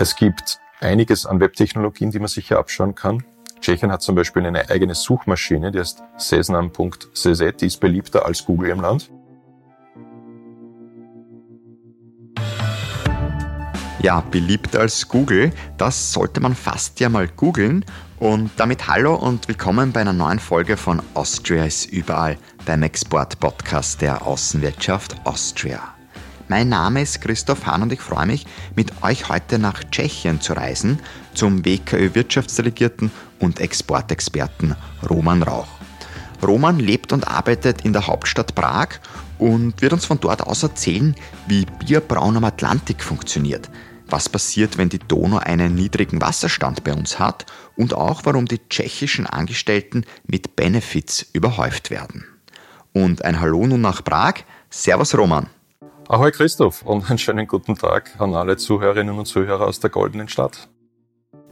Es gibt einiges an Webtechnologien, die man sich hier abschauen kann. Tschechien hat zum Beispiel eine eigene Suchmaschine, die heißt sesnam.cz, die ist beliebter als Google im Land. Ja, beliebter als Google, das sollte man fast ja mal googeln. Und damit hallo und willkommen bei einer neuen Folge von Austria ist überall beim Export-Podcast der Außenwirtschaft Austria. Mein Name ist Christoph Hahn und ich freue mich, mit euch heute nach Tschechien zu reisen zum WKÖ-Wirtschaftsdelegierten und Exportexperten Roman Rauch. Roman lebt und arbeitet in der Hauptstadt Prag und wird uns von dort aus erzählen, wie Bierbraun am Atlantik funktioniert, was passiert, wenn die Donau einen niedrigen Wasserstand bei uns hat und auch warum die tschechischen Angestellten mit Benefits überhäuft werden. Und ein Hallo nun nach Prag. Servus Roman. Ahoi Christoph und einen schönen guten Tag an alle Zuhörerinnen und Zuhörer aus der Goldenen Stadt.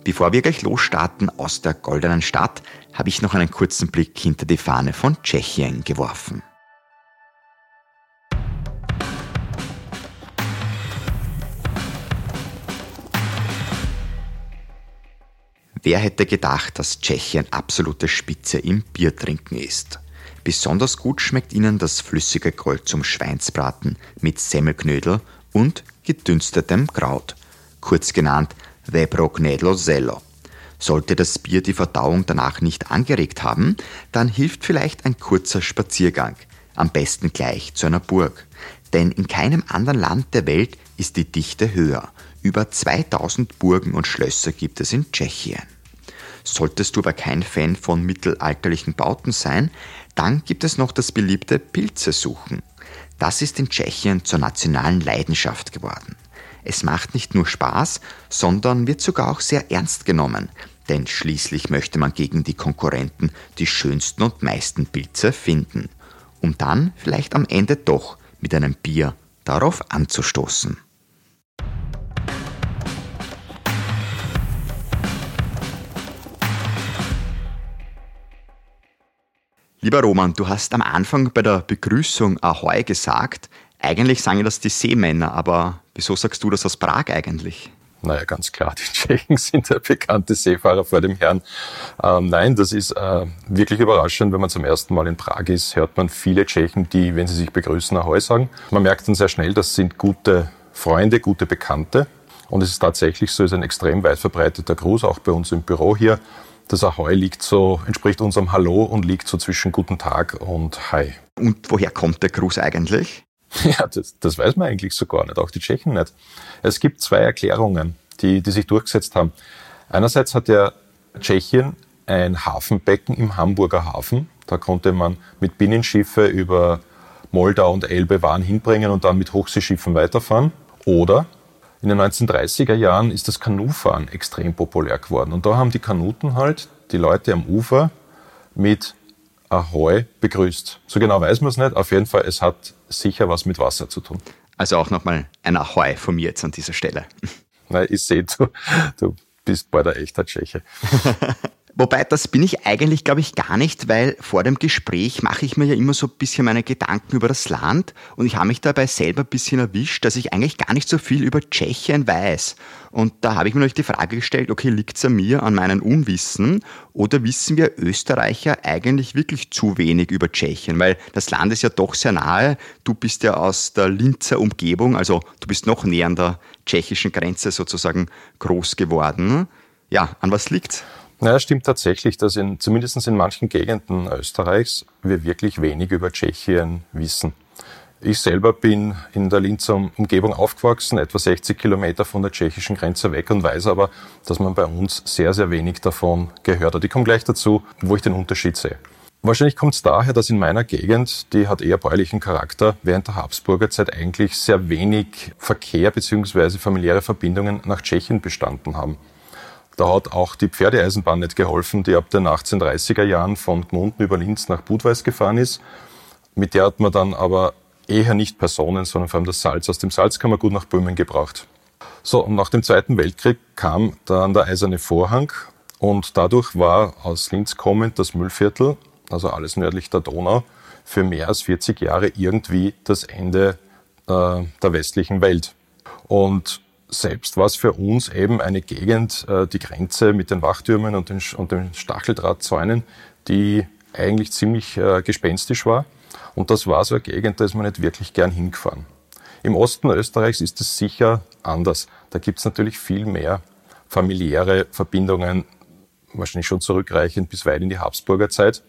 Bevor wir gleich losstarten aus der Goldenen Stadt, habe ich noch einen kurzen Blick hinter die Fahne von Tschechien geworfen. Wer hätte gedacht, dass Tschechien absolute Spitze im Biertrinken ist? Besonders gut schmeckt ihnen das flüssige Gold zum Schweinsbraten mit Semmelknödel und gedünstetem Kraut, kurz genannt Vebrognedlo Zello. Sollte das Bier die Verdauung danach nicht angeregt haben, dann hilft vielleicht ein kurzer Spaziergang, am besten gleich zu einer Burg. Denn in keinem anderen Land der Welt ist die Dichte höher. Über 2000 Burgen und Schlösser gibt es in Tschechien. Solltest du aber kein Fan von mittelalterlichen Bauten sein, dann gibt es noch das beliebte Pilzesuchen. Das ist in Tschechien zur nationalen Leidenschaft geworden. Es macht nicht nur Spaß, sondern wird sogar auch sehr ernst genommen, denn schließlich möchte man gegen die Konkurrenten die schönsten und meisten Pilze finden, um dann vielleicht am Ende doch mit einem Bier darauf anzustoßen. Lieber Roman, du hast am Anfang bei der Begrüßung Ahoi gesagt. Eigentlich sagen das die Seemänner, aber wieso sagst du das aus Prag eigentlich? Naja, ganz klar, die Tschechen sind der bekannte Seefahrer vor dem Herrn. Ähm, nein, das ist äh, wirklich überraschend. Wenn man zum ersten Mal in Prag ist, hört man viele Tschechen, die, wenn sie sich begrüßen, Ahoi sagen. Man merkt dann sehr schnell, das sind gute Freunde, gute Bekannte. Und es ist tatsächlich so, es ist ein extrem weit verbreiteter Gruß, auch bei uns im Büro hier. Das Ahoi liegt so, entspricht unserem Hallo und liegt so zwischen Guten Tag und Hi. Und woher kommt der Gruß eigentlich? Ja, das, das weiß man eigentlich so gar nicht, auch die Tschechen nicht. Es gibt zwei Erklärungen, die, die sich durchgesetzt haben. Einerseits hat ja Tschechien ein Hafenbecken im Hamburger Hafen. Da konnte man mit Binnenschiffe über Moldau und Elbe Waren hinbringen und dann mit Hochseeschiffen weiterfahren. Oder in den 1930er Jahren ist das Kanufahren extrem populär geworden. Und da haben die Kanuten halt die Leute am Ufer mit Ahoi begrüßt. So genau weiß man es nicht. Auf jeden Fall, es hat sicher was mit Wasser zu tun. Also auch nochmal ein Ahoi von mir jetzt an dieser Stelle. Na, ich sehe, du, du bist bald ein echter Tscheche. Wobei, das bin ich eigentlich, glaube ich, gar nicht, weil vor dem Gespräch mache ich mir ja immer so ein bisschen meine Gedanken über das Land und ich habe mich dabei selber ein bisschen erwischt, dass ich eigentlich gar nicht so viel über Tschechien weiß. Und da habe ich mir natürlich die Frage gestellt, okay, liegt es an mir, an meinem Unwissen oder wissen wir Österreicher eigentlich wirklich zu wenig über Tschechien? Weil das Land ist ja doch sehr nahe. Du bist ja aus der Linzer Umgebung, also du bist noch näher an der tschechischen Grenze sozusagen groß geworden. Ja, an was liegt's? Naja, stimmt tatsächlich, dass in, zumindest in manchen Gegenden Österreichs wir wirklich wenig über Tschechien wissen. Ich selber bin in der Linzer Umgebung aufgewachsen, etwa 60 Kilometer von der tschechischen Grenze weg und weiß aber, dass man bei uns sehr, sehr wenig davon gehört hat. Ich komme gleich dazu, wo ich den Unterschied sehe. Wahrscheinlich kommt es daher, dass in meiner Gegend, die hat eher bäuerlichen Charakter, während der Habsburger Zeit eigentlich sehr wenig Verkehr bzw. familiäre Verbindungen nach Tschechien bestanden haben. Da hat auch die Pferdeeisenbahn nicht geholfen, die ab den 1830er Jahren von Gmunden über Linz nach Budweis gefahren ist. Mit der hat man dann aber eher nicht Personen, sondern vor allem das Salz. Aus dem Salz kann man gut nach Böhmen gebraucht. So, und nach dem Zweiten Weltkrieg kam dann der eiserne Vorhang und dadurch war aus Linz kommend das Müllviertel, also alles nördlich der Donau, für mehr als 40 Jahre irgendwie das Ende äh, der westlichen Welt. Und selbst war es für uns eben eine Gegend, äh, die Grenze mit den Wachtürmen und den, und den Stacheldrahtzäunen, die eigentlich ziemlich äh, gespenstisch war. Und das war so eine Gegend, da ist man nicht wirklich gern hingefahren. Im Osten Österreichs ist es sicher anders. Da gibt es natürlich viel mehr familiäre Verbindungen, wahrscheinlich schon zurückreichend bis weit in die Habsburger Zeit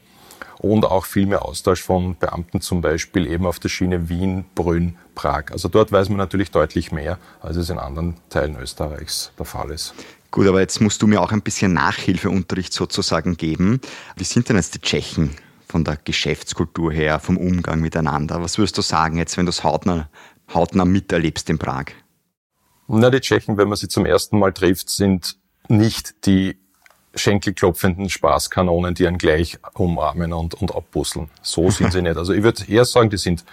und auch viel mehr Austausch von Beamten zum Beispiel eben auf der Schiene Wien, Brünn, Prag. Also dort weiß man natürlich deutlich mehr, als es in anderen Teilen Österreichs der Fall ist. Gut, aber jetzt musst du mir auch ein bisschen Nachhilfeunterricht sozusagen geben. Wie sind denn jetzt die Tschechen von der Geschäftskultur her, vom Umgang miteinander? Was würdest du sagen jetzt, wenn du es hautnah, hautnah miterlebst in Prag? Na, die Tschechen, wenn man sie zum ersten Mal trifft, sind nicht die schenkelklopfenden Spaßkanonen, die einen gleich umarmen und, und abbusseln. So sind sie nicht. Also ich würde eher sagen, die sind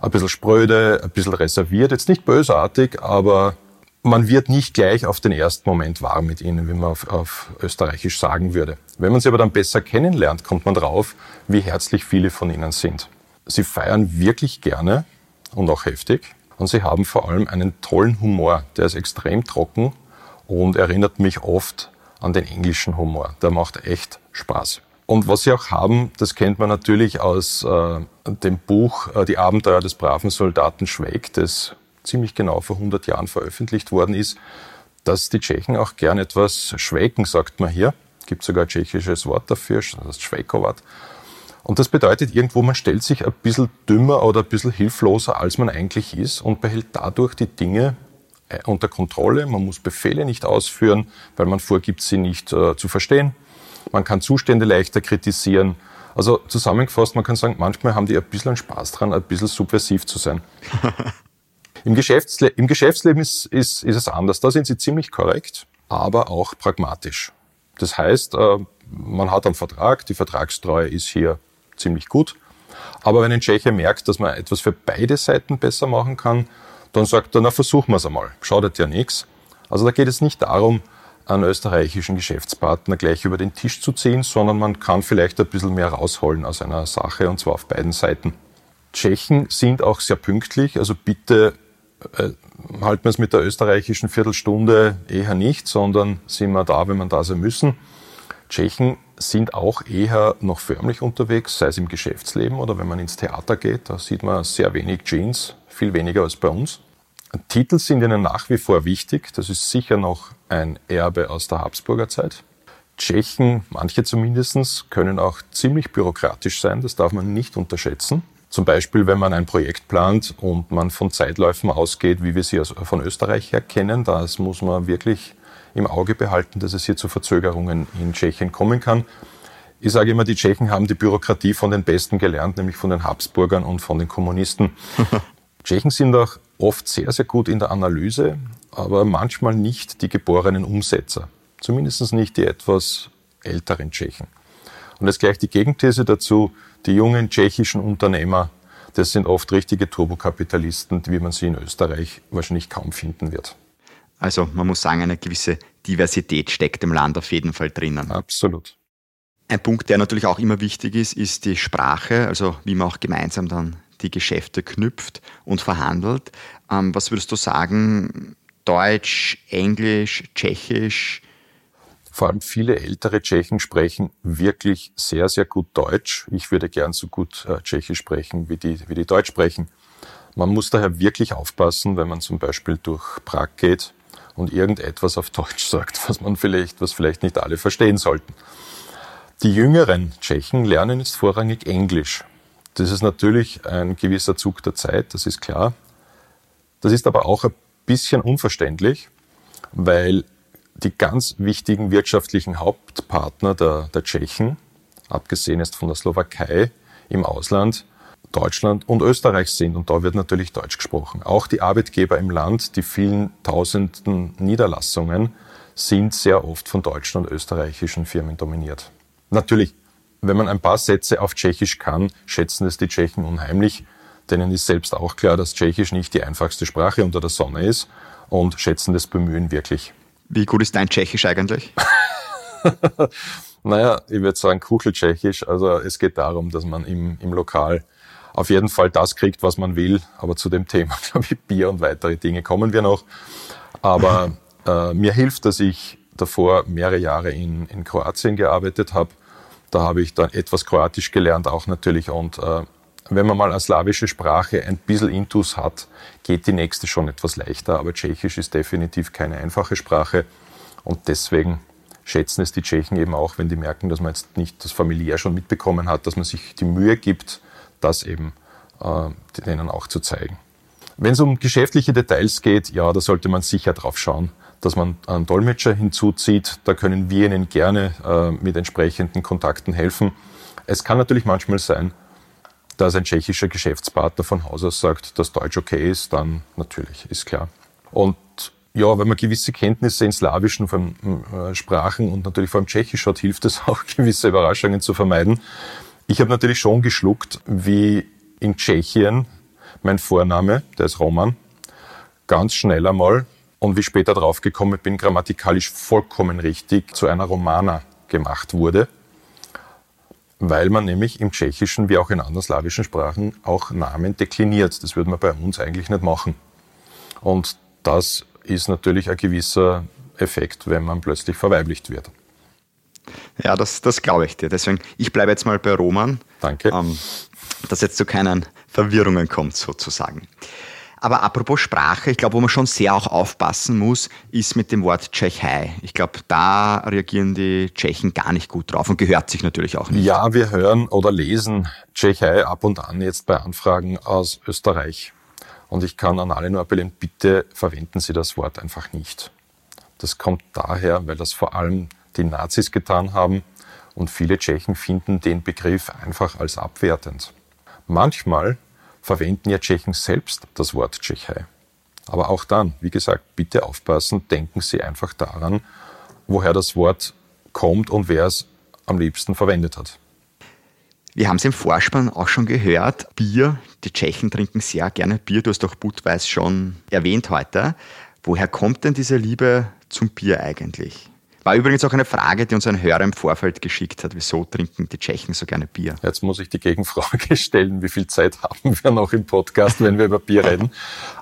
ein bisschen spröde, ein bisschen reserviert, jetzt nicht bösartig, aber man wird nicht gleich auf den ersten Moment warm mit ihnen, wie man auf, auf Österreichisch sagen würde. Wenn man sie aber dann besser kennenlernt, kommt man drauf, wie herzlich viele von ihnen sind. Sie feiern wirklich gerne und auch heftig und sie haben vor allem einen tollen Humor. Der ist extrem trocken und erinnert mich oft an den englischen Humor. Der macht echt Spaß. Und was sie auch haben, das kennt man natürlich aus äh, dem Buch äh, Die Abenteuer des braven Soldaten Schweig, das ziemlich genau vor 100 Jahren veröffentlicht worden ist, dass die Tschechen auch gern etwas schweigen, sagt man hier. Gibt sogar ein tschechisches Wort dafür, das heißt Schweikowat. Und das bedeutet irgendwo, man stellt sich ein bisschen dümmer oder ein bisschen hilfloser, als man eigentlich ist und behält dadurch die Dinge unter Kontrolle. Man muss Befehle nicht ausführen, weil man vorgibt, sie nicht äh, zu verstehen. Man kann Zustände leichter kritisieren. Also zusammengefasst, man kann sagen, manchmal haben die ein bisschen Spaß dran, ein bisschen subversiv zu sein. Im, Geschäftsle Im Geschäftsleben ist, ist, ist es anders. Da sind sie ziemlich korrekt, aber auch pragmatisch. Das heißt, äh, man hat einen Vertrag, die Vertragstreue ist hier ziemlich gut. Aber wenn ein Tscheche merkt, dass man etwas für beide Seiten besser machen kann, dann sagt er, na versuchen wir es einmal, schadet ja nichts. Also da geht es nicht darum, einen österreichischen Geschäftspartner gleich über den Tisch zu ziehen, sondern man kann vielleicht ein bisschen mehr rausholen aus einer Sache und zwar auf beiden Seiten. Tschechen sind auch sehr pünktlich, also bitte äh, halten wir es mit der österreichischen Viertelstunde eher nicht, sondern sind wir da, wenn wir da sein müssen. Tschechen sind auch eher noch förmlich unterwegs, sei es im Geschäftsleben oder wenn man ins Theater geht, da sieht man sehr wenig Jeans, viel weniger als bei uns. Titel sind ihnen nach wie vor wichtig. Das ist sicher noch ein Erbe aus der Habsburger Zeit. Tschechen, manche zumindest, können auch ziemlich bürokratisch sein. Das darf man nicht unterschätzen. Zum Beispiel, wenn man ein Projekt plant und man von Zeitläufen ausgeht, wie wir sie von Österreich her kennen, das muss man wirklich im Auge behalten, dass es hier zu Verzögerungen in Tschechien kommen kann. Ich sage immer, die Tschechen haben die Bürokratie von den Besten gelernt, nämlich von den Habsburgern und von den Kommunisten. Tschechen sind auch oft sehr, sehr gut in der Analyse, aber manchmal nicht die geborenen Umsetzer. Zumindest nicht die etwas älteren Tschechen. Und jetzt gleich die Gegenthese dazu. Die jungen tschechischen Unternehmer, das sind oft richtige Turbokapitalisten, wie man sie in Österreich wahrscheinlich kaum finden wird. Also man muss sagen, eine gewisse Diversität steckt im Land auf jeden Fall drinnen. Absolut. Ein Punkt, der natürlich auch immer wichtig ist, ist die Sprache, also wie man auch gemeinsam dann die Geschäfte knüpft und verhandelt. Ähm, was würdest du sagen, Deutsch, Englisch, Tschechisch? Vor allem viele ältere Tschechen sprechen wirklich sehr, sehr gut Deutsch. Ich würde gern so gut äh, Tschechisch sprechen, wie die, wie die Deutsch sprechen. Man muss daher wirklich aufpassen, wenn man zum Beispiel durch Prag geht und irgendetwas auf Deutsch sagt, was man vielleicht, was vielleicht nicht alle verstehen sollten. Die jüngeren Tschechen lernen jetzt vorrangig Englisch. Das ist natürlich ein gewisser Zug der Zeit, das ist klar. Das ist aber auch ein bisschen unverständlich, weil die ganz wichtigen wirtschaftlichen Hauptpartner der, der Tschechen, abgesehen jetzt von der Slowakei im Ausland, Deutschland und Österreich sind. Und da wird natürlich Deutsch gesprochen. Auch die Arbeitgeber im Land, die vielen tausenden Niederlassungen, sind sehr oft von deutschen und österreichischen Firmen dominiert. Natürlich wenn man ein paar Sätze auf Tschechisch kann, schätzen es die Tschechen unheimlich. Denen ist selbst auch klar, dass Tschechisch nicht die einfachste Sprache unter der Sonne ist und schätzen das Bemühen wirklich. Wie gut ist dein Tschechisch eigentlich? naja, ich würde sagen Kucheltschechisch. Also es geht darum, dass man im, im Lokal auf jeden Fall das kriegt, was man will. Aber zu dem Thema, glaube ich, Bier und weitere Dinge kommen wir noch. Aber äh, mir hilft, dass ich davor mehrere Jahre in, in Kroatien gearbeitet habe. Da habe ich dann etwas Kroatisch gelernt, auch natürlich. Und äh, wenn man mal eine slawische Sprache ein bisschen Intus hat, geht die nächste schon etwas leichter. Aber Tschechisch ist definitiv keine einfache Sprache. Und deswegen schätzen es die Tschechen eben auch, wenn die merken, dass man jetzt nicht das familiär schon mitbekommen hat, dass man sich die Mühe gibt, das eben äh, denen auch zu zeigen. Wenn es um geschäftliche Details geht, ja, da sollte man sicher drauf schauen, dass man einen Dolmetscher hinzuzieht. Da können wir Ihnen gerne äh, mit entsprechenden Kontakten helfen. Es kann natürlich manchmal sein, dass ein tschechischer Geschäftspartner von Haus aus sagt, dass Deutsch okay ist, dann natürlich, ist klar. Und ja, wenn man gewisse Kenntnisse in slawischen äh, Sprachen und natürlich vor allem Tschechisch hat, hilft es auch, gewisse Überraschungen zu vermeiden. Ich habe natürlich schon geschluckt, wie in Tschechien mein Vorname, der ist Roman, ganz schnell einmal und wie später draufgekommen bin, grammatikalisch vollkommen richtig zu einer Romana gemacht wurde weil man nämlich im Tschechischen wie auch in anderen slawischen Sprachen auch Namen dekliniert. Das würde man bei uns eigentlich nicht machen. Und das ist natürlich ein gewisser Effekt, wenn man plötzlich verweiblicht wird. Ja, das, das glaube ich dir. Deswegen, ich bleibe jetzt mal bei Roman. Danke. Ähm, dass jetzt zu keinen Verwirrungen kommt, sozusagen. Aber apropos Sprache, ich glaube, wo man schon sehr auch aufpassen muss, ist mit dem Wort Tschechei. Ich glaube, da reagieren die Tschechen gar nicht gut drauf und gehört sich natürlich auch nicht. Ja, wir hören oder lesen Tschechei ab und an jetzt bei Anfragen aus Österreich. Und ich kann an alle nur appellieren, bitte verwenden Sie das Wort einfach nicht. Das kommt daher, weil das vor allem die Nazis getan haben und viele Tschechen finden den Begriff einfach als abwertend. Manchmal verwenden ja Tschechen selbst das Wort Tschechei. Aber auch dann, wie gesagt, bitte aufpassen, denken Sie einfach daran, woher das Wort kommt und wer es am liebsten verwendet hat. Wir haben es im Vorspann auch schon gehört. Bier, die Tschechen trinken sehr gerne Bier. Du hast doch Budweis schon erwähnt heute. Woher kommt denn diese Liebe zum Bier eigentlich? War übrigens auch eine Frage, die uns ein Hörer im Vorfeld geschickt hat. Wieso trinken die Tschechen so gerne Bier? Jetzt muss ich die Gegenfrage stellen. Wie viel Zeit haben wir noch im Podcast, wenn wir über Bier reden?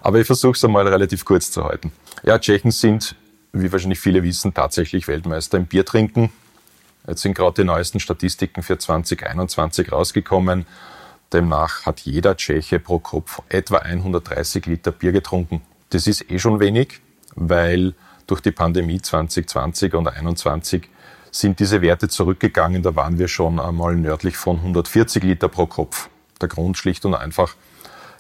Aber ich versuche es einmal relativ kurz zu halten. Ja, Tschechen sind, wie wahrscheinlich viele wissen, tatsächlich Weltmeister im Biertrinken. Jetzt sind gerade die neuesten Statistiken für 2021 rausgekommen. Demnach hat jeder Tscheche pro Kopf etwa 130 Liter Bier getrunken. Das ist eh schon wenig, weil durch die Pandemie 2020 und 2021 sind diese Werte zurückgegangen. Da waren wir schon einmal nördlich von 140 Liter pro Kopf. Der Grund schlicht und einfach,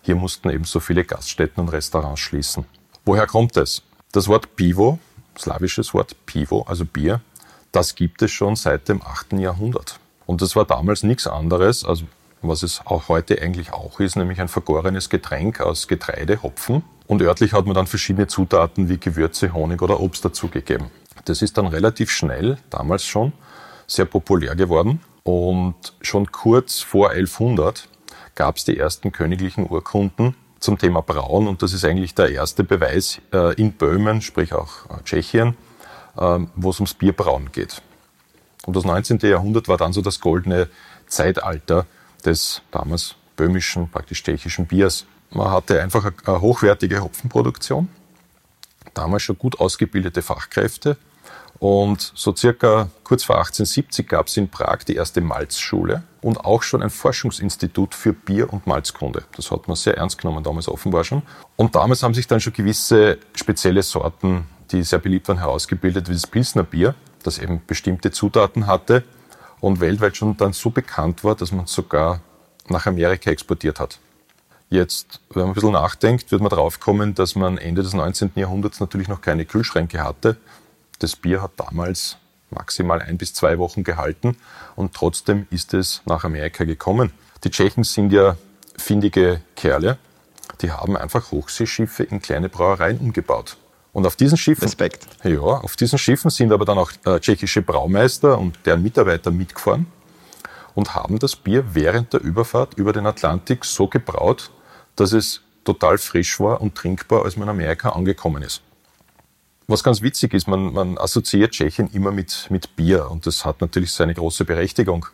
hier mussten eben so viele Gaststätten und Restaurants schließen. Woher kommt es? Das Wort Pivo, slawisches Wort Pivo, also Bier, das gibt es schon seit dem 8. Jahrhundert. Und das war damals nichts anderes, als was es auch heute eigentlich auch ist, nämlich ein vergorenes Getränk aus Getreide, Hopfen und örtlich hat man dann verschiedene Zutaten wie Gewürze, Honig oder Obst dazugegeben. Das ist dann relativ schnell, damals schon, sehr populär geworden. Und schon kurz vor 1100 gab es die ersten königlichen Urkunden zum Thema Brauen. Und das ist eigentlich der erste Beweis äh, in Böhmen, sprich auch äh, Tschechien, äh, wo es ums Bierbrauen geht. Und das 19. Jahrhundert war dann so das goldene Zeitalter des damals böhmischen, praktisch tschechischen Biers. Man hatte einfach eine hochwertige Hopfenproduktion, damals schon gut ausgebildete Fachkräfte. Und so circa kurz vor 1870 gab es in Prag die erste Malzschule und auch schon ein Forschungsinstitut für Bier- und Malzkunde. Das hat man sehr ernst genommen damals offenbar schon. Und damals haben sich dann schon gewisse spezielle Sorten, die sehr beliebt waren, herausgebildet, wie das Pilsner Bier, das eben bestimmte Zutaten hatte und weltweit schon dann so bekannt war, dass man sogar nach Amerika exportiert hat. Jetzt, wenn man ein bisschen nachdenkt, wird man draufkommen, dass man Ende des 19. Jahrhunderts natürlich noch keine Kühlschränke hatte. Das Bier hat damals maximal ein bis zwei Wochen gehalten und trotzdem ist es nach Amerika gekommen. Die Tschechen sind ja findige Kerle. Die haben einfach Hochseeschiffe in kleine Brauereien umgebaut. Und auf diesen Schiffen, Respekt. Ja, auf diesen Schiffen sind aber dann auch äh, tschechische Braumeister und deren Mitarbeiter mitgefahren und haben das Bier während der Überfahrt über den Atlantik so gebraut, dass es total frisch war und trinkbar, als man in Amerika angekommen ist. Was ganz witzig ist, man, man assoziiert Tschechien immer mit, mit Bier und das hat natürlich seine große Berechtigung.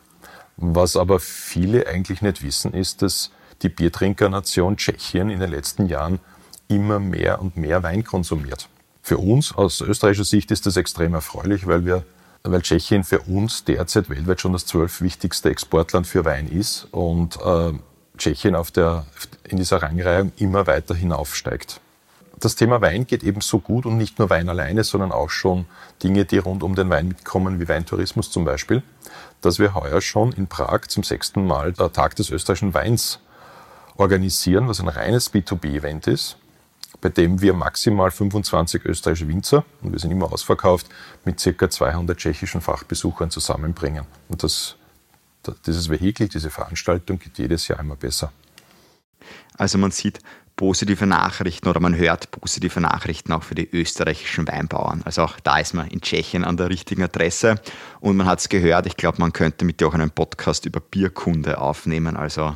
Was aber viele eigentlich nicht wissen, ist, dass die Biertrinkernation Tschechien in den letzten Jahren immer mehr und mehr Wein konsumiert. Für uns aus österreichischer Sicht ist das extrem erfreulich, weil wir weil Tschechien für uns derzeit weltweit schon das zwölf wichtigste Exportland für Wein ist und äh, Tschechien auf der, in dieser Rangreihe immer weiter hinaufsteigt. Das Thema Wein geht eben so gut und nicht nur Wein alleine, sondern auch schon Dinge, die rund um den Wein mitkommen, wie Weintourismus zum Beispiel, dass wir heuer schon in Prag zum sechsten Mal der Tag des österreichischen Weins organisieren, was ein reines B2B-Event ist bei dem wir maximal 25 österreichische Winzer, und wir sind immer ausverkauft, mit circa 200 tschechischen Fachbesuchern zusammenbringen. Und das, dieses Vehikel, diese Veranstaltung geht jedes Jahr immer besser. Also man sieht positive Nachrichten oder man hört positive Nachrichten auch für die österreichischen Weinbauern. Also auch da ist man in Tschechien an der richtigen Adresse. Und man hat es gehört, ich glaube, man könnte mit dir auch einen Podcast über Bierkunde aufnehmen. Also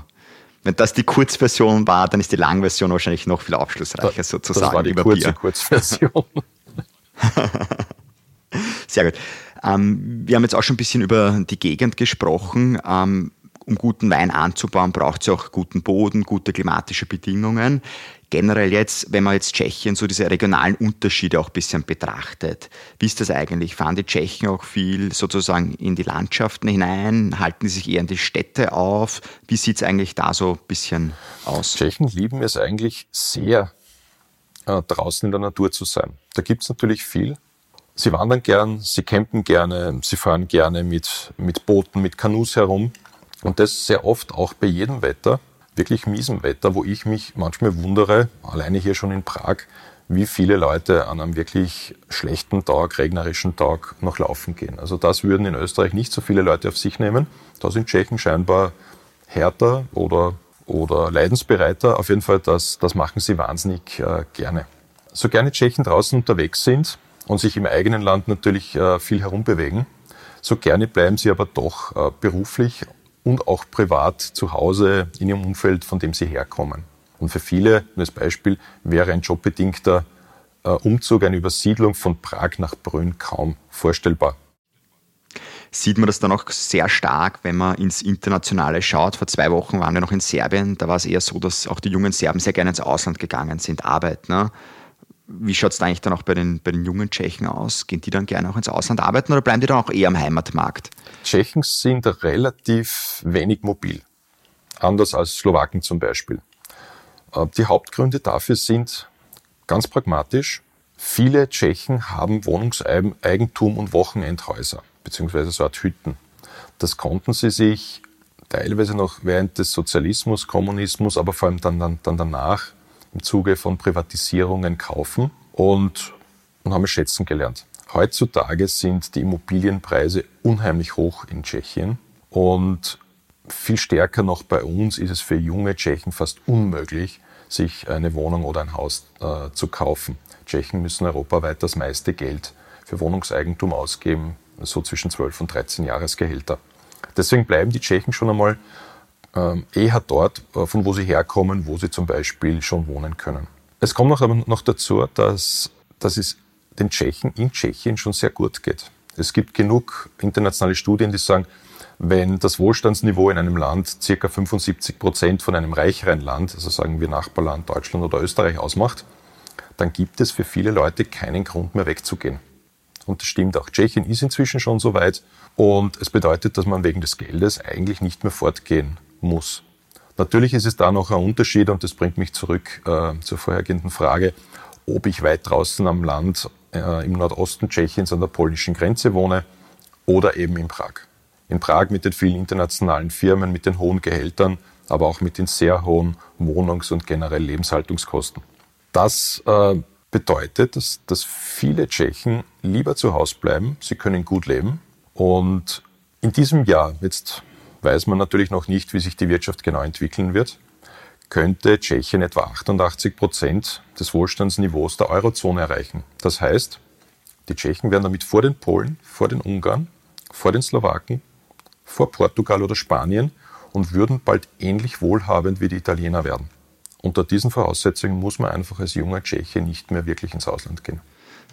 wenn das die Kurzversion war, dann ist die Langversion wahrscheinlich noch viel aufschlussreicher das, sozusagen. Das war die über kurze Bier. Kurzversion. Sehr gut. Ähm, wir haben jetzt auch schon ein bisschen über die Gegend gesprochen. Ähm, um guten Wein anzubauen, braucht es auch guten Boden, gute klimatische Bedingungen generell jetzt, wenn man jetzt Tschechien so diese regionalen Unterschiede auch ein bisschen betrachtet, wie ist das eigentlich? Fahren die Tschechen auch viel sozusagen in die Landschaften hinein? Halten sie sich eher in die Städte auf? Wie sieht es eigentlich da so ein bisschen aus? Tschechen lieben es eigentlich sehr, äh, draußen in der Natur zu sein. Da gibt es natürlich viel. Sie wandern gern, sie campen gerne, sie fahren gerne mit, mit Booten, mit Kanus herum. Und das sehr oft auch bei jedem Wetter wirklich miesem Wetter, wo ich mich manchmal wundere, alleine hier schon in Prag, wie viele Leute an einem wirklich schlechten Tag, regnerischen Tag noch laufen gehen. Also das würden in Österreich nicht so viele Leute auf sich nehmen. Da sind Tschechen scheinbar härter oder, oder leidensbereiter. Auf jeden Fall, das, das machen sie wahnsinnig äh, gerne. So gerne Tschechen draußen unterwegs sind und sich im eigenen Land natürlich äh, viel herumbewegen, so gerne bleiben sie aber doch äh, beruflich und auch privat zu Hause in ihrem Umfeld, von dem sie herkommen. Und für viele, nur als Beispiel, wäre ein jobbedingter äh, Umzug, eine Übersiedlung von Prag nach Brünn kaum vorstellbar. Sieht man das dann auch sehr stark, wenn man ins Internationale schaut. Vor zwei Wochen waren wir noch in Serbien. Da war es eher so, dass auch die jungen Serben sehr gerne ins Ausland gegangen sind, arbeiten. Ne? Wie schaut es da eigentlich dann auch bei den, bei den jungen Tschechen aus? Gehen die dann gerne auch ins Ausland arbeiten oder bleiben die dann auch eher am Heimatmarkt? Tschechen sind relativ wenig mobil. Anders als Slowaken zum Beispiel. Äh, die Hauptgründe dafür sind ganz pragmatisch. Viele Tschechen haben Wohnungseigentum und Wochenendhäuser, beziehungsweise so Art Hütten. Das konnten sie sich teilweise noch während des Sozialismus, Kommunismus, aber vor allem dann, dann, dann danach im Zuge von Privatisierungen kaufen und, und haben es schätzen gelernt. Heutzutage sind die Immobilienpreise unheimlich hoch in Tschechien und viel stärker noch bei uns ist es für junge Tschechen fast unmöglich, sich eine Wohnung oder ein Haus äh, zu kaufen. Tschechen müssen europaweit das meiste Geld für Wohnungseigentum ausgeben, so zwischen 12 und 13 Jahresgehälter. Deswegen bleiben die Tschechen schon einmal ähm, eher dort, äh, von wo sie herkommen, wo sie zum Beispiel schon wohnen können. Es kommt noch, noch dazu, dass, dass es den Tschechen in Tschechien schon sehr gut geht. Es gibt genug internationale Studien, die sagen, wenn das Wohlstandsniveau in einem Land circa 75 Prozent von einem reicheren Land, also sagen wir Nachbarland Deutschland oder Österreich ausmacht, dann gibt es für viele Leute keinen Grund mehr wegzugehen. Und das stimmt auch. Tschechien ist inzwischen schon so weit und es bedeutet, dass man wegen des Geldes eigentlich nicht mehr fortgehen muss. Natürlich ist es da noch ein Unterschied und das bringt mich zurück äh, zur vorhergehenden Frage, ob ich weit draußen am Land äh, im Nordosten Tschechiens an der polnischen Grenze wohne oder eben in Prag. In Prag mit den vielen internationalen Firmen, mit den hohen Gehältern, aber auch mit den sehr hohen Wohnungs- und generell Lebenshaltungskosten. Das äh, bedeutet, dass, dass viele Tschechen lieber zu Hause bleiben, sie können gut leben und in diesem Jahr, jetzt weiß man natürlich noch nicht, wie sich die Wirtschaft genau entwickeln wird, könnte Tschechien etwa 88 Prozent des Wohlstandsniveaus der Eurozone erreichen. Das heißt, die Tschechen werden damit vor den Polen, vor den Ungarn, vor den Slowaken, vor Portugal oder Spanien und würden bald ähnlich wohlhabend wie die Italiener werden. Unter diesen Voraussetzungen muss man einfach als junger Tscheche nicht mehr wirklich ins Ausland gehen.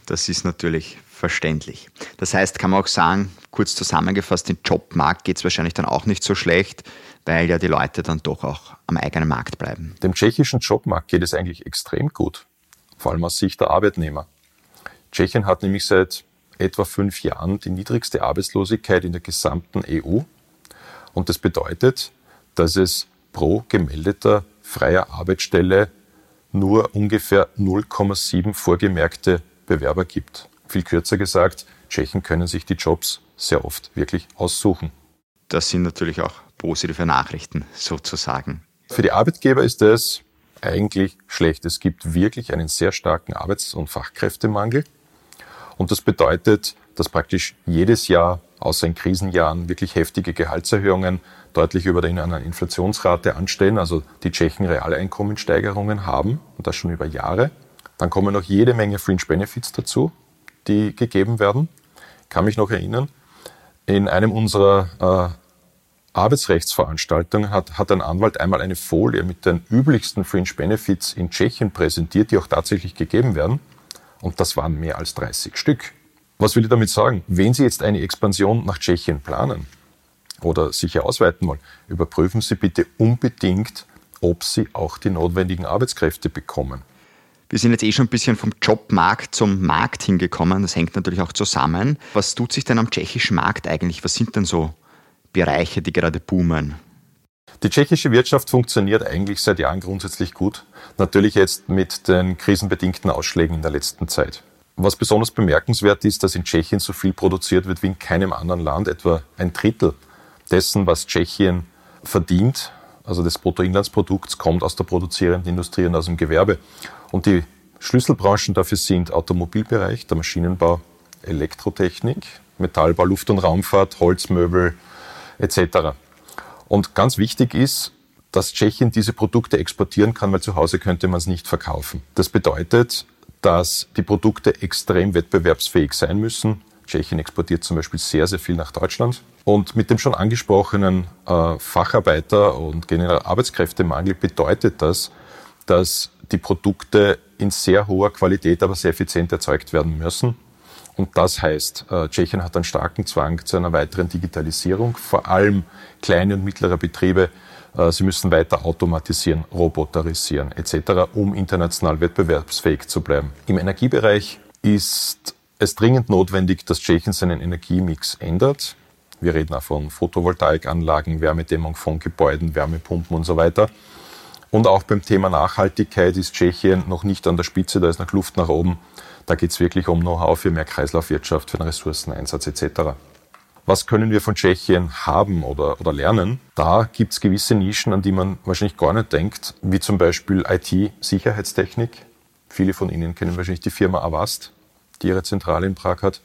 Das ist natürlich verständlich. Das heißt, kann man auch sagen, kurz zusammengefasst, den Jobmarkt geht es wahrscheinlich dann auch nicht so schlecht, weil ja die Leute dann doch auch am eigenen Markt bleiben. Dem tschechischen Jobmarkt geht es eigentlich extrem gut, vor allem aus Sicht der Arbeitnehmer. Tschechien hat nämlich seit etwa fünf Jahren die niedrigste Arbeitslosigkeit in der gesamten EU. Und das bedeutet, dass es pro gemeldeter freier Arbeitsstelle nur ungefähr 0,7 vorgemerkte Bewerber gibt. Viel kürzer gesagt, Tschechen können sich die Jobs sehr oft wirklich aussuchen. Das sind natürlich auch positive Nachrichten sozusagen. Für die Arbeitgeber ist das eigentlich schlecht. Es gibt wirklich einen sehr starken Arbeits- und Fachkräftemangel. Und das bedeutet, dass praktisch jedes Jahr, außer in Krisenjahren, wirklich heftige Gehaltserhöhungen deutlich über der Inflationsrate anstehen. Also die Tschechen Realeinkommenssteigerungen haben und das schon über Jahre. Dann kommen noch jede Menge Fringe Benefits dazu, die gegeben werden. Ich kann mich noch erinnern, in einem unserer äh, Arbeitsrechtsveranstaltungen hat, hat ein Anwalt einmal eine Folie mit den üblichsten Fringe Benefits in Tschechien präsentiert, die auch tatsächlich gegeben werden. Und das waren mehr als 30 Stück. Was will ich damit sagen? Wenn Sie jetzt eine Expansion nach Tschechien planen oder sicher ausweiten wollen, überprüfen Sie bitte unbedingt, ob Sie auch die notwendigen Arbeitskräfte bekommen. Wir sind jetzt eh schon ein bisschen vom Jobmarkt zum Markt hingekommen. Das hängt natürlich auch zusammen. Was tut sich denn am tschechischen Markt eigentlich? Was sind denn so Bereiche, die gerade boomen? Die tschechische Wirtschaft funktioniert eigentlich seit Jahren grundsätzlich gut. Natürlich jetzt mit den krisenbedingten Ausschlägen in der letzten Zeit. Was besonders bemerkenswert ist, dass in Tschechien so viel produziert wird wie in keinem anderen Land. Etwa ein Drittel dessen, was Tschechien verdient, also des Bruttoinlandsprodukts, kommt aus der produzierenden Industrie und aus dem Gewerbe. Und die Schlüsselbranchen dafür sind Automobilbereich, der Maschinenbau, Elektrotechnik, Metallbau, Luft- und Raumfahrt, Holzmöbel etc. Und ganz wichtig ist, dass Tschechien diese Produkte exportieren kann, weil zu Hause könnte man es nicht verkaufen. Das bedeutet, dass die Produkte extrem wettbewerbsfähig sein müssen. Tschechien exportiert zum Beispiel sehr, sehr viel nach Deutschland. Und mit dem schon angesprochenen äh, Facharbeiter- und generell Arbeitskräftemangel bedeutet das, dass die Produkte in sehr hoher Qualität, aber sehr effizient erzeugt werden müssen. Und das heißt, äh, Tschechien hat einen starken Zwang zu einer weiteren Digitalisierung, vor allem kleine und mittlere Betriebe. Äh, sie müssen weiter automatisieren, roboterisieren etc., um international wettbewerbsfähig zu bleiben. Im Energiebereich ist es dringend notwendig, dass Tschechien seinen Energiemix ändert. Wir reden auch von Photovoltaikanlagen, Wärmedämmung von Gebäuden, Wärmepumpen und so weiter. Und auch beim Thema Nachhaltigkeit ist Tschechien noch nicht an der Spitze, da ist noch Luft nach oben. Da geht es wirklich um Know-how für mehr Kreislaufwirtschaft, für den Ressourceneinsatz etc. Was können wir von Tschechien haben oder, oder lernen? Da gibt es gewisse Nischen, an die man wahrscheinlich gar nicht denkt, wie zum Beispiel IT-Sicherheitstechnik. Viele von Ihnen kennen wahrscheinlich die Firma Avast, die ihre Zentrale in Prag hat.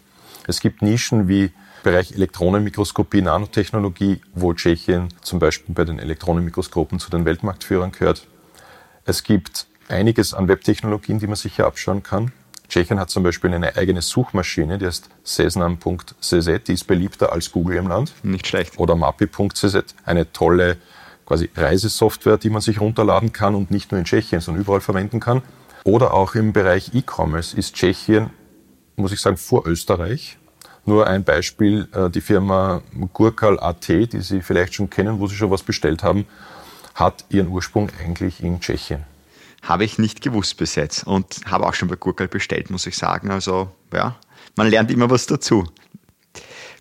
Es gibt Nischen wie Bereich Elektronenmikroskopie, Nanotechnologie, wo Tschechien zum Beispiel bei den Elektronenmikroskopen zu den Weltmarktführern gehört. Es gibt einiges an Webtechnologien, die man sich hier abschauen kann. Tschechien hat zum Beispiel eine eigene Suchmaschine, die heißt sesnam.cz, die ist beliebter als Google im Land. Nicht schlecht. Oder mapi.cz, eine tolle quasi Reisesoftware, die man sich runterladen kann und nicht nur in Tschechien, sondern überall verwenden kann. Oder auch im Bereich E-Commerce ist Tschechien, muss ich sagen, vor Österreich. Nur ein Beispiel, äh, die Firma Gurkal.at, die Sie vielleicht schon kennen, wo Sie schon was bestellt haben, hat ihren Ursprung eigentlich in Tschechien. Habe ich nicht gewusst bis jetzt und habe auch schon bei Gurkel bestellt, muss ich sagen. Also ja, man lernt immer was dazu.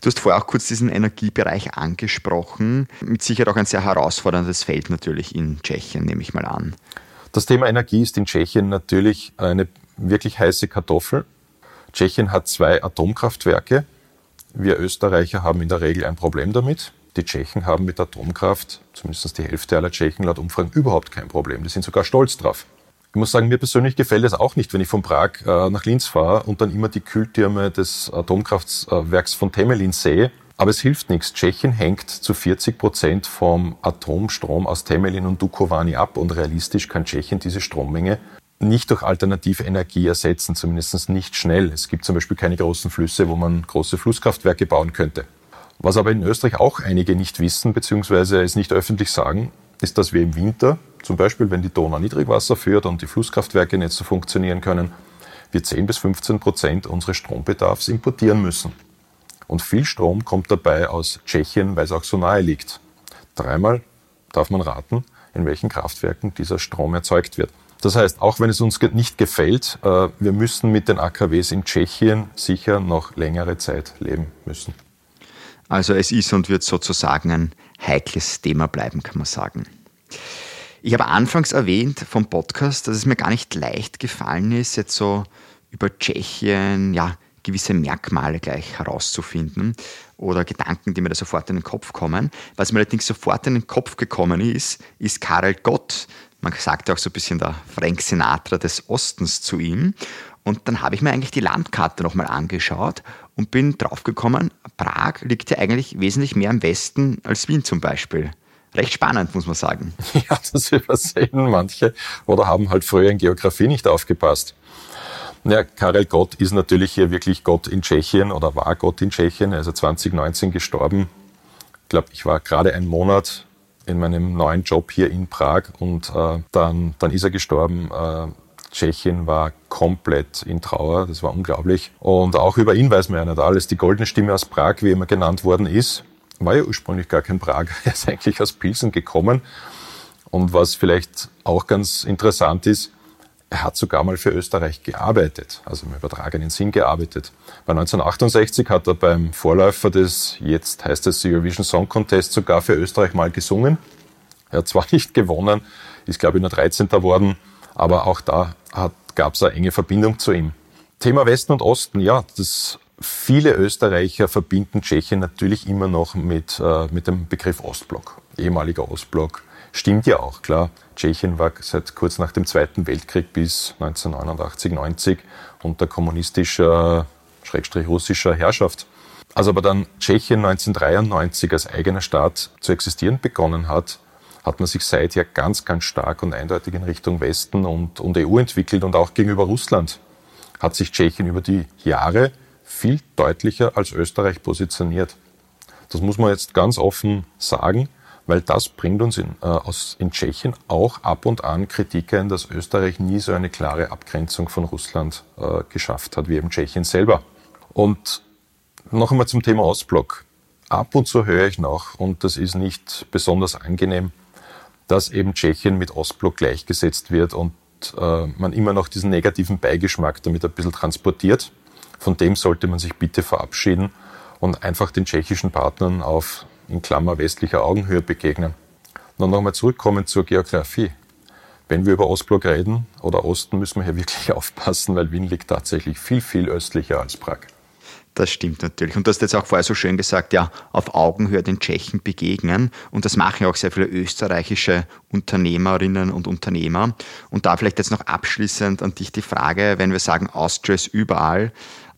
Du hast vorher auch kurz diesen Energiebereich angesprochen. Mit Sicherheit auch ein sehr herausforderndes Feld natürlich in Tschechien, nehme ich mal an. Das Thema Energie ist in Tschechien natürlich eine wirklich heiße Kartoffel. Tschechien hat zwei Atomkraftwerke. Wir Österreicher haben in der Regel ein Problem damit. Die Tschechen haben mit Atomkraft, zumindest die Hälfte aller Tschechen laut Umfragen, überhaupt kein Problem. Die sind sogar stolz drauf. Ich muss sagen, mir persönlich gefällt es auch nicht, wenn ich von Prag äh, nach Linz fahre und dann immer die Kühltürme des Atomkraftwerks von Temelin sehe. Aber es hilft nichts. Tschechien hängt zu 40 Prozent vom Atomstrom aus Temelin und Dukovany ab und realistisch kann Tschechien diese Strommenge nicht durch alternative Energie ersetzen, zumindest nicht schnell. Es gibt zum Beispiel keine großen Flüsse, wo man große Flusskraftwerke bauen könnte. Was aber in Österreich auch einige nicht wissen, beziehungsweise es nicht öffentlich sagen, ist, dass wir im Winter, zum Beispiel wenn die Donau Niedrigwasser führt und die Flusskraftwerke nicht so funktionieren können, wir 10 bis 15 Prozent unseres Strombedarfs importieren müssen. Und viel Strom kommt dabei aus Tschechien, weil es auch so nahe liegt. Dreimal darf man raten, in welchen Kraftwerken dieser Strom erzeugt wird. Das heißt, auch wenn es uns nicht gefällt, äh, wir müssen mit den AKWs in Tschechien sicher noch längere Zeit leben müssen. Also es ist und wird sozusagen ein heikles Thema bleiben, kann man sagen. Ich habe anfangs erwähnt vom Podcast, dass es mir gar nicht leicht gefallen ist, jetzt so über Tschechien, ja, gewisse Merkmale gleich herauszufinden oder Gedanken, die mir da sofort in den Kopf kommen. Was mir allerdings sofort in den Kopf gekommen ist, ist Karel Gott. Man sagt auch so ein bisschen der Frank Sinatra des Ostens zu ihm. Und dann habe ich mir eigentlich die Landkarte nochmal angeschaut und bin draufgekommen, Prag liegt ja eigentlich wesentlich mehr im Westen als Wien zum Beispiel. Recht spannend, muss man sagen. Ja, das übersehen manche oder haben halt früher in Geografie nicht aufgepasst. Ja, Karel Gott ist natürlich hier wirklich Gott in Tschechien oder war Gott in Tschechien. Er ist 2019 gestorben. Ich glaube, ich war gerade einen Monat in meinem neuen Job hier in Prag und äh, dann, dann ist er gestorben. Äh, Tschechien war komplett in Trauer, das war unglaublich. Und auch über ihn weiß man ja nicht alles. Die goldene Stimme aus Prag, wie immer genannt worden ist, war ja ursprünglich gar kein Prag. Er ist eigentlich aus Pilsen gekommen. Und was vielleicht auch ganz interessant ist, er hat sogar mal für Österreich gearbeitet, also im übertragenen Sinn gearbeitet. Bei 1968 hat er beim Vorläufer des, jetzt heißt es Eurovision Song Contest, sogar für Österreich mal gesungen. Er hat zwar nicht gewonnen, ist glaube ich nur 13. geworden, aber auch da gab es eine enge Verbindung zu ihm. Thema Westen und Osten, ja, das viele Österreicher verbinden Tschechien natürlich immer noch mit, äh, mit dem Begriff Ostblock, ehemaliger Ostblock. Stimmt ja auch, klar. Tschechien war seit kurz nach dem Zweiten Weltkrieg bis 1989, 90 unter kommunistischer, schrägstrich russischer Herrschaft. Als aber dann Tschechien 1993 als eigener Staat zu existieren begonnen hat, hat man sich seither ganz, ganz stark und eindeutig in Richtung Westen und, und EU entwickelt und auch gegenüber Russland hat sich Tschechien über die Jahre viel deutlicher als Österreich positioniert. Das muss man jetzt ganz offen sagen weil das bringt uns in, äh, aus, in Tschechien auch ab und an Kritik ein, dass Österreich nie so eine klare Abgrenzung von Russland äh, geschafft hat, wie eben Tschechien selber. Und noch einmal zum Thema Ostblock. Ab und zu höre ich noch, und das ist nicht besonders angenehm, dass eben Tschechien mit Ostblock gleichgesetzt wird und äh, man immer noch diesen negativen Beigeschmack damit ein bisschen transportiert. Von dem sollte man sich bitte verabschieden und einfach den tschechischen Partnern auf in Klammer westlicher Augenhöhe begegnen. Und nochmal zurückkommen zur Geografie. Wenn wir über Ostblock reden oder Osten, müssen wir hier wirklich aufpassen, weil Wien liegt tatsächlich viel, viel östlicher als Prag. Das stimmt natürlich. Und du hast jetzt auch vorher so schön gesagt, ja, auf Augenhöhe den Tschechen begegnen. Und das machen ja auch sehr viele österreichische Unternehmerinnen und Unternehmer. Und da vielleicht jetzt noch abschließend an dich die Frage, wenn wir sagen, Austria ist überall,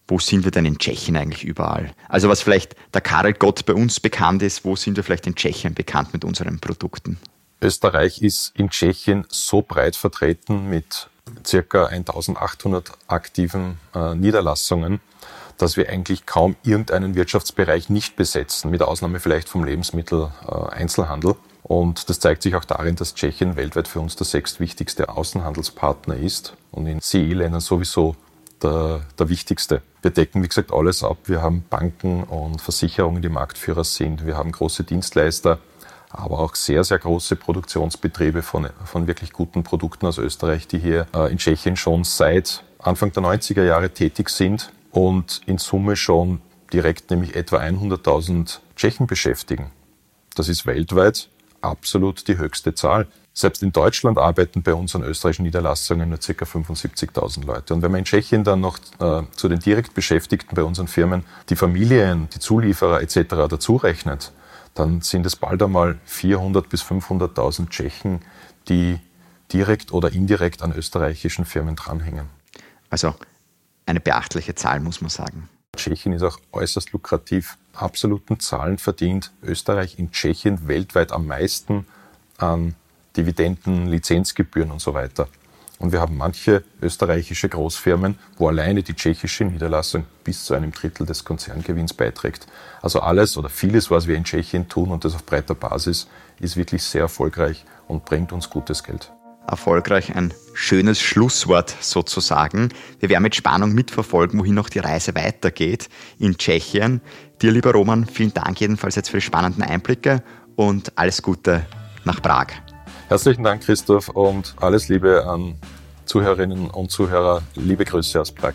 wo sind wir denn in Tschechien eigentlich überall? Also was vielleicht der Karel Gott bei uns bekannt ist, wo sind wir vielleicht in Tschechien bekannt mit unseren Produkten? Österreich ist in Tschechien so breit vertreten mit circa 1800 aktiven äh, Niederlassungen, dass wir eigentlich kaum irgendeinen Wirtschaftsbereich nicht besetzen, mit Ausnahme vielleicht vom Lebensmitteleinzelhandel. Äh, und das zeigt sich auch darin, dass Tschechien weltweit für uns der sechstwichtigste Außenhandelspartner ist und in CE-Ländern sowieso der, der wichtigste. Wir decken, wie gesagt, alles ab. Wir haben Banken und Versicherungen, die Marktführer sind. Wir haben große Dienstleister, aber auch sehr, sehr große Produktionsbetriebe von, von wirklich guten Produkten aus Österreich, die hier äh, in Tschechien schon seit Anfang der 90er Jahre tätig sind und in Summe schon direkt nämlich etwa 100.000 Tschechen beschäftigen. Das ist weltweit absolut die höchste Zahl. Selbst in Deutschland arbeiten bei unseren österreichischen Niederlassungen nur ca. 75.000 Leute. Und wenn man in Tschechien dann noch äh, zu den direkt Beschäftigten bei unseren Firmen die Familien, die Zulieferer etc. dazu rechnet, dann sind es bald einmal 400.000 bis 500.000 Tschechen, die direkt oder indirekt an österreichischen Firmen dranhängen. Also eine beachtliche Zahl, muss man sagen. Tschechien ist auch äußerst lukrativ. Absoluten Zahlen verdient Österreich in Tschechien weltweit am meisten an Dividenden, Lizenzgebühren und so weiter. Und wir haben manche österreichische Großfirmen, wo alleine die tschechische Niederlassung bis zu einem Drittel des Konzerngewinns beiträgt. Also alles oder vieles, was wir in Tschechien tun und das auf breiter Basis, ist wirklich sehr erfolgreich und bringt uns gutes Geld. Erfolgreich ein schönes Schlusswort sozusagen. Wir werden mit Spannung mitverfolgen, wohin noch die Reise weitergeht in Tschechien. Dir, lieber Roman, vielen Dank jedenfalls jetzt für die spannenden Einblicke und alles Gute nach Prag. Herzlichen Dank, Christoph, und alles Liebe an Zuhörerinnen und Zuhörer. Liebe Grüße aus Prag.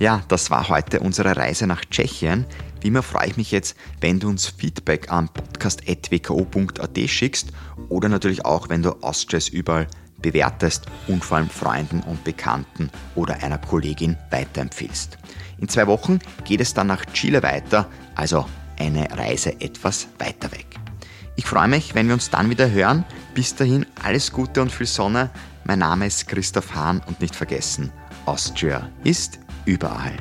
Ja, das war heute unsere Reise nach Tschechien. Wie immer freue ich mich jetzt, wenn du uns Feedback an podcast.wko.at schickst oder natürlich auch, wenn du Austrias überall bewertest und vor allem Freunden und Bekannten oder einer Kollegin weiterempfiehlst. In zwei Wochen geht es dann nach Chile weiter, also eine Reise etwas weiter weg. Ich freue mich, wenn wir uns dann wieder hören. Bis dahin alles Gute und viel Sonne. Mein Name ist Christoph Hahn und nicht vergessen, Austria ist überall.